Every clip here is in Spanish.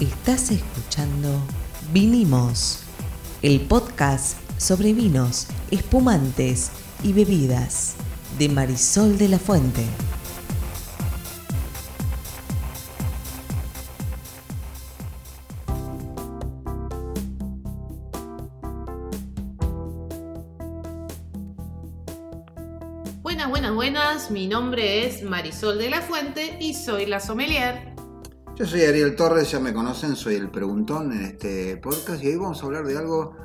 Estás escuchando Vinimos, el podcast sobre vinos, espumantes y bebidas de Marisol de la Fuente. Buenas, buenas, buenas. Mi nombre es Marisol de la Fuente y soy la sommelier. Yo soy Ariel Torres, ya me conocen, soy el preguntón en este podcast y hoy vamos a hablar de algo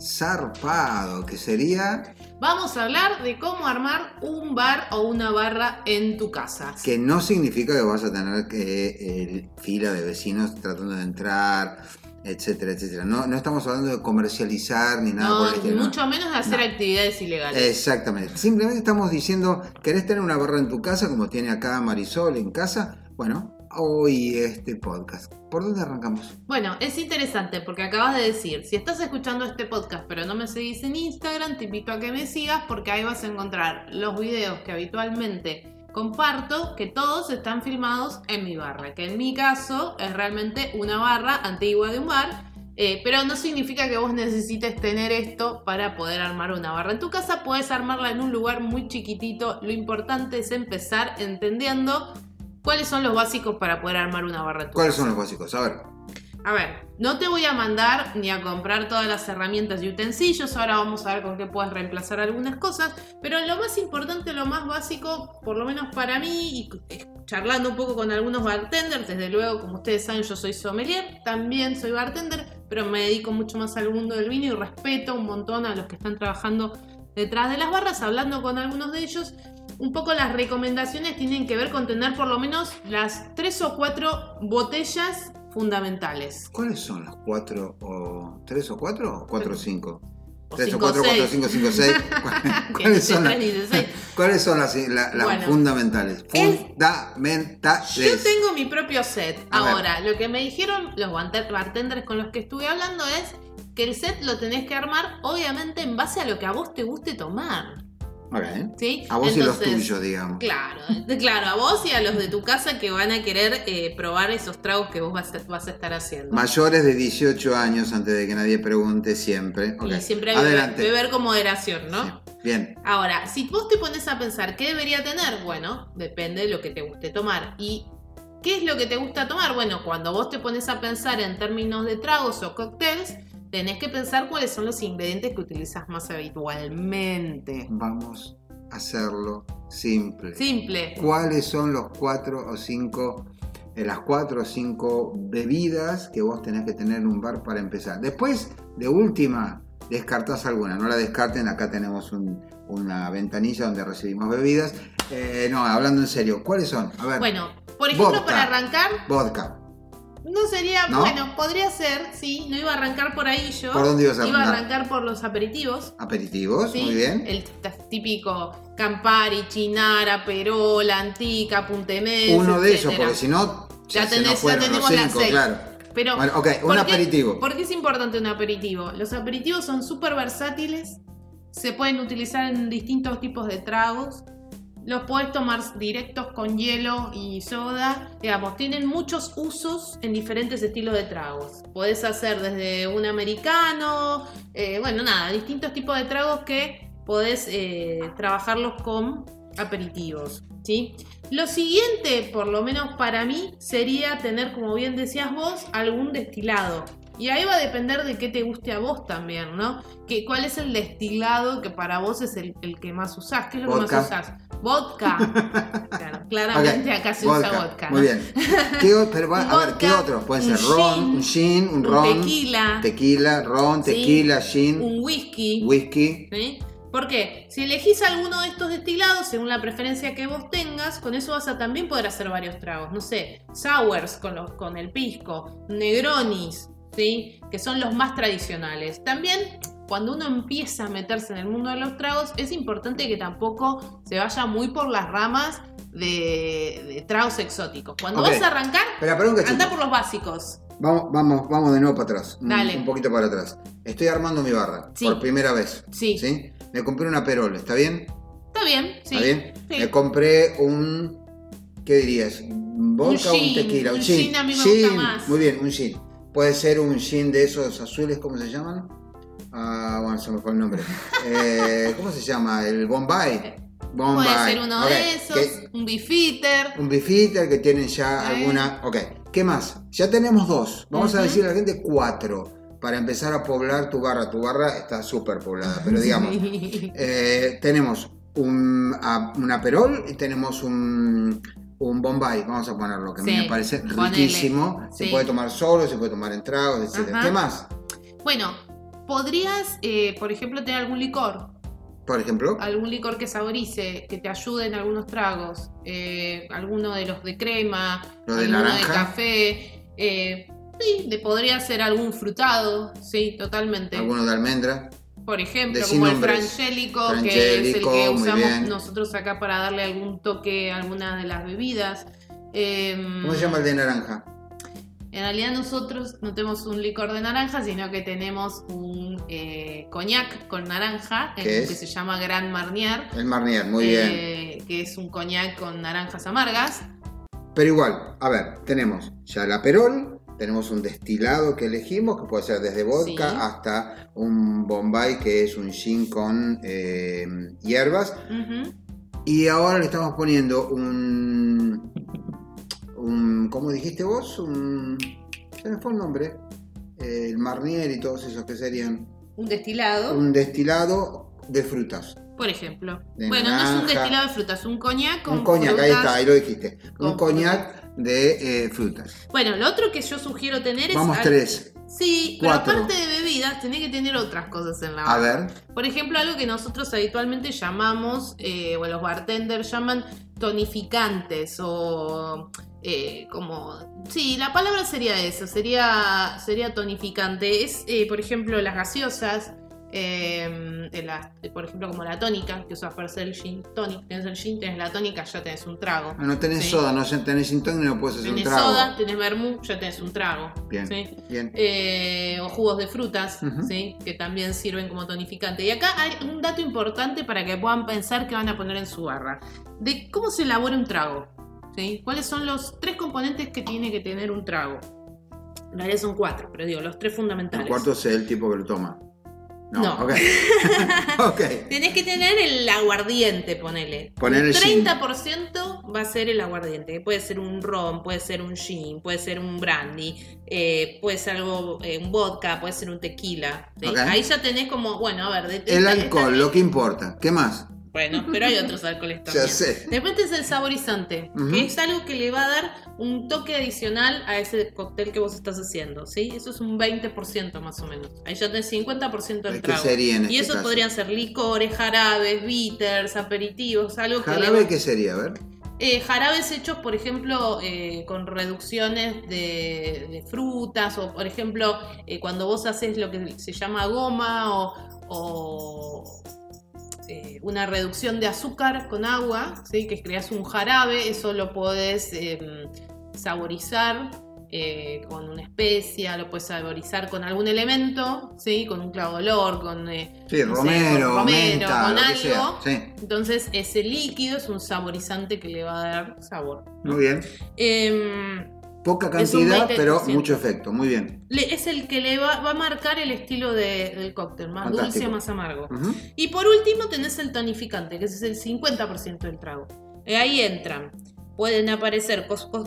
zarpado, que sería Vamos a hablar de cómo armar un bar o una barra en tu casa. que no significa que vas a tener que eh, fila de vecinos tratando de entrar, etcétera, etcétera. No, no estamos hablando de comercializar ni nada por el estilo. mucho menos de hacer No. actividades ilegales. Exactamente. Simplemente estamos diciendo, ¿querés tener una barra en tu casa como tiene acá Marisol en casa? Bueno, hoy este podcast. ¿Por dónde arrancamos? Bueno, es interesante porque acabas de decir, si estás escuchando este podcast pero no me seguís en Instagram, te invito a que me sigas porque ahí vas a encontrar los videos que habitualmente comparto, que todos están filmados en mi barra, que en mi caso es realmente una barra antigua de un bar. eh, pero no significa que vos necesites tener esto para poder armar una barra en tu casa. Puedes armarla en un lugar muy chiquitito. Lo importante es empezar entendiendo cuáles son los básicos para poder armar una barra ¿Cuáles son los básicos? A ver. A ver, no te voy a mandar ni a comprar todas las herramientas y utensilios, ahora vamos a ver con qué puedes reemplazar algunas cosas, pero lo más importante, lo más básico, por lo menos para mí, y eh, charlando un poco con algunos bartenders, desde luego, como ustedes saben, yo soy sommelier, también soy bartender, pero me dedico mucho más al mundo del vino y respeto un montón a los que están trabajando detrás de las barras, hablando con algunos de ellos. Un poco las recomendaciones tienen que ver con tener por lo menos las tres o cuatro botellas fundamentales. ¿Cuáles son los cuatro o tres o cuatro o cuatro o cinco? O Tres o cinco, cuatro, cuatro, seis. cinco, cinco, seis. ¿Cuáles son las. ¿cuáles son las, la- las Bueno. fundamentales? Es- Fundamentales. Yo tengo mi propio set. A ver. Ahora, lo que me dijeron los barte- bartenders con los que estuve hablando es que el set lo tenés que armar, obviamente, en base a lo que a vos te guste tomar. A vos y los tuyos, digamos. Claro, claro, a vos y a los de tu casa que van a querer eh, probar esos tragos que vos vas a, vas a estar haciendo. Mayores de 18 años, antes de que nadie pregunte, siempre. Y siempre Adelante. beber con moderación, ¿no? Sí. Bien. Ahora, si vos te pones a pensar qué debería tener, bueno, depende de lo que te guste tomar. ¿Y qué es lo que te gusta tomar? Bueno, cuando vos te pones a pensar en términos de tragos o cócteles, tenés que pensar cuáles son los ingredientes que utilizas más habitualmente. Vamos a hacerlo simple. Simple. ¿Cuáles son los cuatro o cinco, eh, las cuatro o cinco bebidas que vos tenés que tener en un bar para empezar? Después, de última, descartás alguna. No la descarten, acá tenemos un- una ventanilla donde recibimos bebidas. Eh, no, hablando en serio, ¿cuáles son? A ver, Bueno, por ejemplo, Vodka. para arrancar, vodka. No sería, ¿No? bueno, podría ser, sí, no iba a arrancar por ahí yo. ¿Por dónde ibas a Iba a arrancar? por los aperitivos. Aperitivos, ¿sí? muy bien. El típico Campari, Chinara, Perola, Antica, Puntemés. Uno de esos, etcétera. porque si no, Ya ya, se tenés- nos ya fueron los tenemos las cinco, seis. claro. Pero, Bueno, ok, un ¿por qué- aperitivo. ¿Por qué es importante un aperitivo? Los aperitivos son súper versátiles, se pueden utilizar en distintos tipos de tragos, los puedes tomar directos con hielo y soda, digamos, tienen muchos usos en diferentes estilos de tragos. Podés hacer desde un americano, eh, bueno, nada, distintos tipos de tragos que podés eh, trabajarlos con aperitivos, ¿sí? Lo siguiente, por lo menos para mí, sería tener, como bien decías vos, algún destilado. Y ahí va a depender de qué te guste a vos también, ¿no? Que, ¿Cuál es el destilado que para vos es el, el que más usás? ¿Qué es lo que más usás? Vodka. Claro, claramente acá se usa vodka. ¿no? Muy bien. ¿Qué pero va- a ver, ¿qué Vodka, otros? Pueden ser ron, gin, un gin, un ron, tequila. tequila, ron, tequila, gin, Un whisky. whisky. ¿sí? ¿Por qué? Si elegís alguno de estos destilados, según la preferencia que vos tengas, con eso vas a también poder hacer varios tragos. No sé, sours con, los, con el pisco, negronis, ¿sí? Que son los más tradicionales. También, cuando uno empieza a meterse en el mundo de los tragos, es importante que tampoco se vaya muy por las ramas de, de tragos exóticos. Cuando Ok. vas a arrancar, un cachito. anda por los básicos. Vamos, vamos, vamos de nuevo para atrás. Un- Dale. Un poquito para atrás. Estoy armando mi barra Sí. por primera vez. Sí. ¿Sí? Me compré una perola, ¿está bien? Está bien, sí. ¿Está bien? Sí. Me compré un. ¿Qué dirías? ¿Un vodka o un gin, tequila? un gin a mí me gusta más. Muy bien, un gin. Puede ser un gin de esos azules, ¿cómo se llaman? Ah, bueno, se me fue el nombre. Eh, ¿Cómo se llama? El Bombay. Bombay. Puede ser uno de esos, un beefeater. un beefeater que tienen ya alguna. Ok, ¿qué más? Ya tenemos dos. Vamos a Ujú. decirle a la gente cuatro para empezar a poblar tu barra. Tu barra está súper poblada, pero digamos, eh, tenemos un, a- un aperol y tenemos un, un Bombay, vamos a ponerlo, que a mí Sí, me parece ponele. riquísimo. Se puede tomar solo, se puede tomar en tragos, etc. Ajá. ¿Qué más? Bueno, podrías, eh, por ejemplo, tener algún licor. Por ejemplo, Algún licor que saborice, que te ayude en algunos tragos. eh, alguno de los de crema, Lo de alguno naranja. de café. eh, sí, de, podría ser algún frutado, sí, totalmente. alguno de almendra. Por ejemplo, Decí como el frangélico, que es el que usamos nosotros acá para darle algún toque a alguna de las bebidas. ¿Cómo se llama el de naranja? En realidad nosotros no tenemos un licor de naranja, sino que tenemos un eh, coñac con naranja, que se llama Grand Marnier. El Marnier, muy bien. eh, Que es un coñac con naranjas amargas. Pero igual, a ver, tenemos ya el aperol, tenemos un destilado que elegimos, que puede ser desde vodka Sí. hasta un bombay que es un gin con eh, hierbas. Y ahora le estamos poniendo un, un ¿cómo dijiste vos? Un, se me fue el nombre. Eh, el Marnier y todos esos que serían Un destilado, un destilado de frutas. por ejemplo. de bueno, no es un destilado de frutas, un coñac con un coñac, ahí está, ahí lo dijiste. Un coñac de eh, frutas. Bueno, lo otro que yo sugiero tener es... Vamos tres. Sí, pero aparte de bebidas, tenés que tener otras cosas en la A barra. ver. Por ejemplo, algo que nosotros habitualmente llamamos, eh, o los bartenders llaman tonificantes o eh, como... Sí, la palabra sería eso, sería, sería tonificante. Es, eh, por ejemplo, las gaseosas, eh, por ejemplo, como la tónica, que usas para hacer el gin tonic. Tenés el gin, tenés la tónica, ya tenés un trago. Ah, No tenés Sí. soda, no tenés sin y no puedes hacer Tenés un trago. soda, tenés vermú, ya tenés un trago. Bien, ¿sí? bien. Eh, o jugos de frutas. ¿sí? que también sirven como tonificante. Y acá hay un dato importante para que puedan pensar que van a poner en su barra. De cómo se elabora un trago. ¿sí? ¿Cuáles son los tres componentes que tiene que tener un trago? En realidad son cuatro, pero digo, los tres fundamentales. El cuarto es el tipo que lo toma. No, No. ok. ok. Tenés que tener el aguardiente, ponele. Poner el el gin. 30% va a ser el aguardiente. Puede ser un ron, puede ser un gin, puede ser un brandy, eh, puede ser algo, eh, un vodka, puede ser un tequila. ¿sí? Ahí ya tenés como, bueno, a ver. de- de- El esta- alcohol, esta- lo que importa. ¿Qué más? Bueno, pero hay otros alcoholes también. Ya sé. Después es el saborizante, que es algo que le va a dar un toque adicional a ese cóctel que vos estás haciendo, ¿sí? Eso es un 20% más o menos. Ahí ya tenés 50% del ¿Qué trago. sería en y este eso caso? podrían ser licores, jarabes, bitters, aperitivos, algo que le ¿Jarabe qué sería? A ver. Eh, jarabes hechos, por ejemplo, eh, con reducciones de, de frutas o, por ejemplo, eh, cuando vos haces lo que se llama goma o, o, eh, una reducción de azúcar con agua, ¿sí? que creas un jarabe, eso lo podés eh, saborizar eh, con una especia, lo puedes saborizar con algún elemento, ¿sí? con un clavo de olor, con... eh, Sí, no sé, romero, con romero, menta, con algo. sea. Sí, Entonces ese líquido es un saborizante que le va a dar sabor. muy bien. Em, Poca cantidad, 20%. pero mucho efecto. Muy bien. le- es el que le va, va a marcar el estilo de- del cóctel, más Fantástico. dulce, más amargo. Y por último tenés el tonificante, que es el 50% del trago. Eh, ahí entran. Pueden aparecer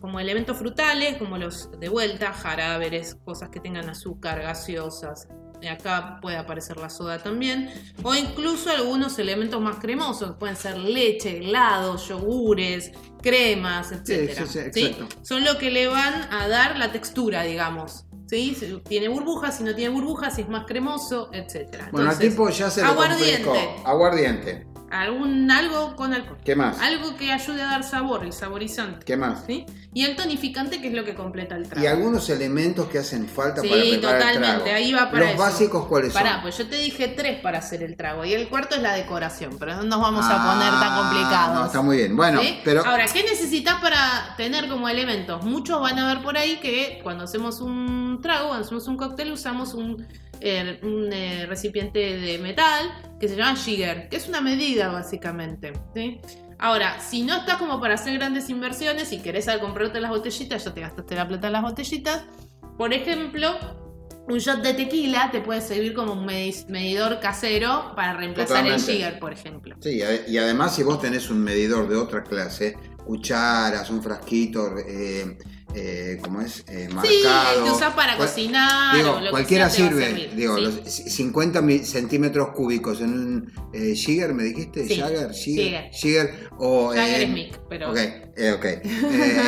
como elementos frutales, como los de vuelta, jarabes, cosas que tengan azúcar, gaseosas. Eh, Acá puede aparecer la soda también. O incluso algunos elementos más cremosos, pueden ser leche, helados, yogures, cremas, etc. sí, sí, exacto. Son lo que le van a dar la textura, digamos. ¿Sí? Si tiene burbujas, si no tiene burbujas, si es más cremoso, etc. Bueno, al tipo ya se le aguardiente. complicó. Aguardiente. Algún, algo con alcohol. ¿Qué más? Algo que ayude a dar sabor, el saborizante. ¿Qué más? ¿sí? Y el tonificante, que es lo que completa el trago. Y algunos elementos que hacen falta Sí, para preparar el totalmente, trago. ahí va para Los eso. básicos, ¿cuáles son? Pará, pues yo te dije tres para hacer el trago. Y el cuarto es la decoración, pero no nos vamos a Ah, poner tan complicados. No, está muy bien. Bueno, ¿Sí? pero Ahora, ¿qué necesitas para tener como elementos? Muchos van a ver por ahí que cuando hacemos un trago, cuando hacemos un cóctel, usamos un, eh, un, eh, recipiente de metal que se llama Jigger, que es una medida básicamente. ¿sí? Ahora, si no estás como para hacer grandes inversiones y querés al comprarte las botellitas, ya te gastaste la plata en las botellitas. Por ejemplo, un shot de tequila te puede servir como un medi- medidor casero para reemplazar Totalmente. el Jigger, por ejemplo. Sí, y además si vos tenés un medidor de otra clase, cucharas, un frasquito, eh, eh, ¿cómo es? Eh, marcado. Sí, que usás para Cual- cocinar Digo, o lo que cualquiera sea te va a sirve. servir, Digo, sí. los c- 50 mi- centímetros cúbicos en un eh, Jigger, ¿me dijiste? Sí, Jagger, Jigger, Jigger. O Jagger es Mick, pero... Ok, eh, ok. Eh,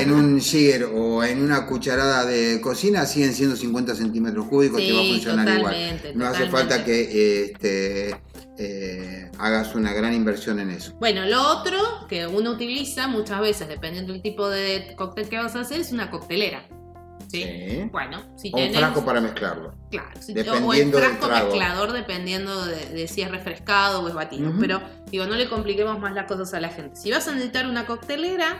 en un Jigger o en una cucharada de cocina siguen siendo 50 centímetros cúbicos y va a Sí, funcionar igual. totalmente, No hace totalmente. falta que este, eh, hagas una gran inversión en eso. Bueno, lo otro que uno utiliza muchas veces, dependiendo del tipo de cóctel que vas a hacer, es una coctelera. ¿sí? Sí. Bueno, si O un tenés... frasco para mezclarlo. Claro, si- Dependiendo o el frasco mezclador dependiendo de, de si es refrescado o es batido. Ujú. Pero digo, no le compliquemos más las cosas a la gente. Si vas a necesitar una coctelera,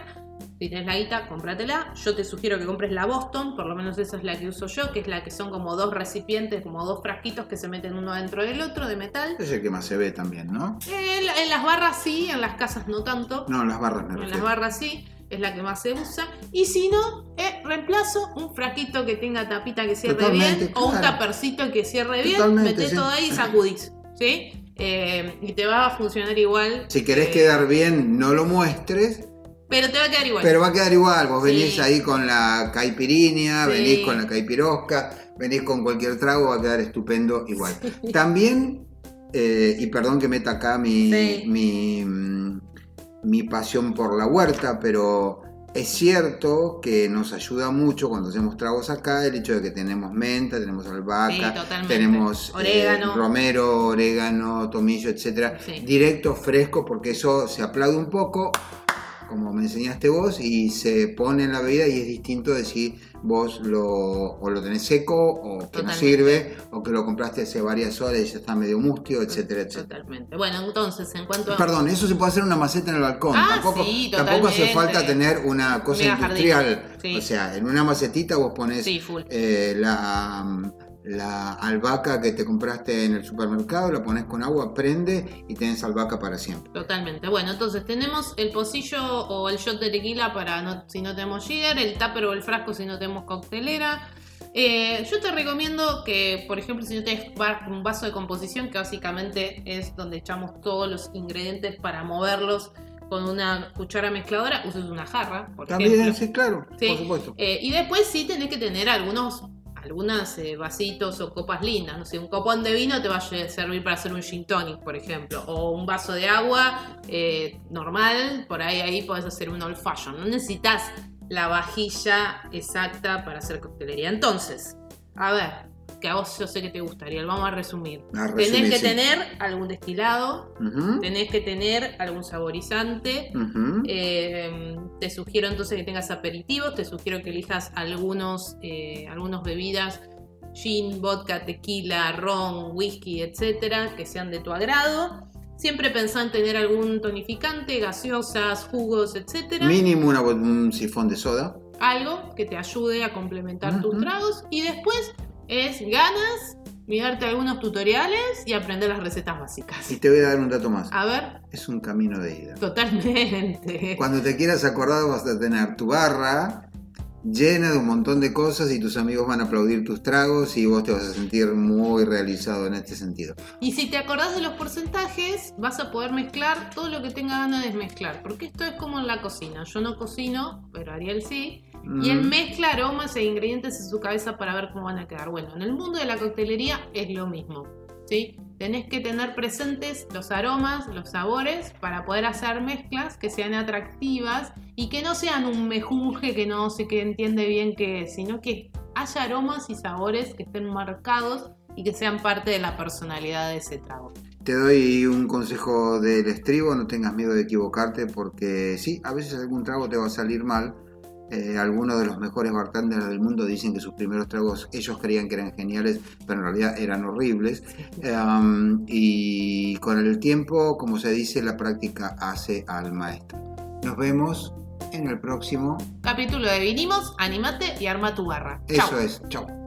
si tenés la guita, cómpratela. Yo te sugiero que compres la Boston, por lo menos esa es la que uso yo, que es la que son como dos recipientes, como dos frasquitos que se meten uno dentro del otro de metal. Es el que más se ve también, ¿no? En, la- en las barras sí, en las casas no tanto. No, las barras me En las barras sí, es la que más se usa. Y si no, eh, reemplazo un frasquito que tenga tapita que cierre Totalmente, bien o un tapercito que cierre bien, metés sí. todo ahí y sacudís. ¿Sí? Eh, y te va a funcionar igual. Si querés eh, quedar bien, no lo muestres, Pero te va a quedar igual. pero va a quedar igual. Vos venís ahí con la caipirinha, Sí. venís con la caipirosca, venís con cualquier trago, va a quedar estupendo igual. También, eh, y perdón que meta acá mi, mi, mm, mi pasión por la huerta, pero es cierto que nos ayuda mucho cuando hacemos tragos acá el hecho de que tenemos menta, tenemos albahaca, tenemos eh, romero, orégano, tomillo, etcétera, Sí. directo, fresco, porque eso se aplaude un poco, como me enseñaste vos, y se pone en la bebida y es distinto de si vos lo, o lo tenés seco o que no sirve o que lo compraste hace varias horas y ya está medio mustio, etcétera, etcétera. Totalmente. Bueno, entonces, en cuanto a. Perdón, eso se puede hacer en una maceta en el balcón. Ah, tampoco, sí, tampoco hace falta tener una cosa industrial. Sí. O sea, en una macetita vos pones Sí, eh, la, la albahaca que te compraste en el supermercado, la pones con agua, prende y tenés albahaca para siempre. Totalmente. Bueno, entonces tenemos el pocillo o el shot de tequila para no, si no tenemos jigger, el tupper o el frasco si no tenemos coctelera. Eh, yo te recomiendo que, por ejemplo, si no tenés un vaso de composición, que básicamente es donde echamos todos los ingredientes para moverlos con una cuchara mezcladora, uses una jarra, por También, ejemplo. sí, claro, Sí. por supuesto. Eh, y después sí tenés que tener algunos algunas eh, vasitos o copas lindas. No sé, un copón de vino te va a servir para hacer un gin tonic, por ejemplo. O un vaso de agua eh, normal, por ahí ahí podés hacer un old fashion. No necesitas la vajilla exacta para hacer coctelería. Entonces, a ver, que a vos yo sé que te gustaría, vamos a resumir. Tenés que sí. tener algún destilado, tenés que tener algún saborizante, eh, te sugiero entonces que tengas aperitivos, te sugiero que elijas algunos, eh, algunas bebidas, gin, vodka, tequila, ron, whisky, etcétera, que sean de tu agrado. Siempre pensá en tener algún tonificante, gaseosas, jugos, etcétera. Mínimo una un sifón de soda. Algo que te ayude a complementar tus tragos. Y después es ganas, mirarte algunos tutoriales y aprender las recetas básicas. Y te voy a dar un dato más. A ver, Es un camino de ida. totalmente. Cuando te quieras acordar vas a tener tu barra llena de un montón de cosas y tus amigos van a aplaudir tus tragos y vos te vas a sentir muy realizado en este sentido. Y si te acordás de los porcentajes, vas a poder mezclar todo lo que tenga ganas de mezclar. Porque esto es como en la cocina. Yo no cocino, pero Ariel sí. Y él mezcla aromas e ingredientes en su cabeza para ver cómo van a quedar. Bueno, en el mundo de la coctelería es lo mismo. ¿sí? Tenés que tener presentes los aromas, los sabores, para poder hacer mezclas que sean atractivas y que no sean un mejunje que no sé qué entiende bien qué es, sino que haya aromas y sabores que estén marcados y que sean parte de la personalidad de ese trago. Te doy un consejo del estribo, no tengas miedo de equivocarte porque sí, a veces algún trago te va a salir mal. Eh, algunos de los mejores bartenders del mundo dicen que sus primeros tragos ellos creían que eran geniales, pero en realidad eran horribles. Um, y con el tiempo, como se dice, la práctica hace al maestro. Nos vemos en el próximo. Capítulo de Vinimos, animate y arma tu barra. Chau. Eso es. Chao.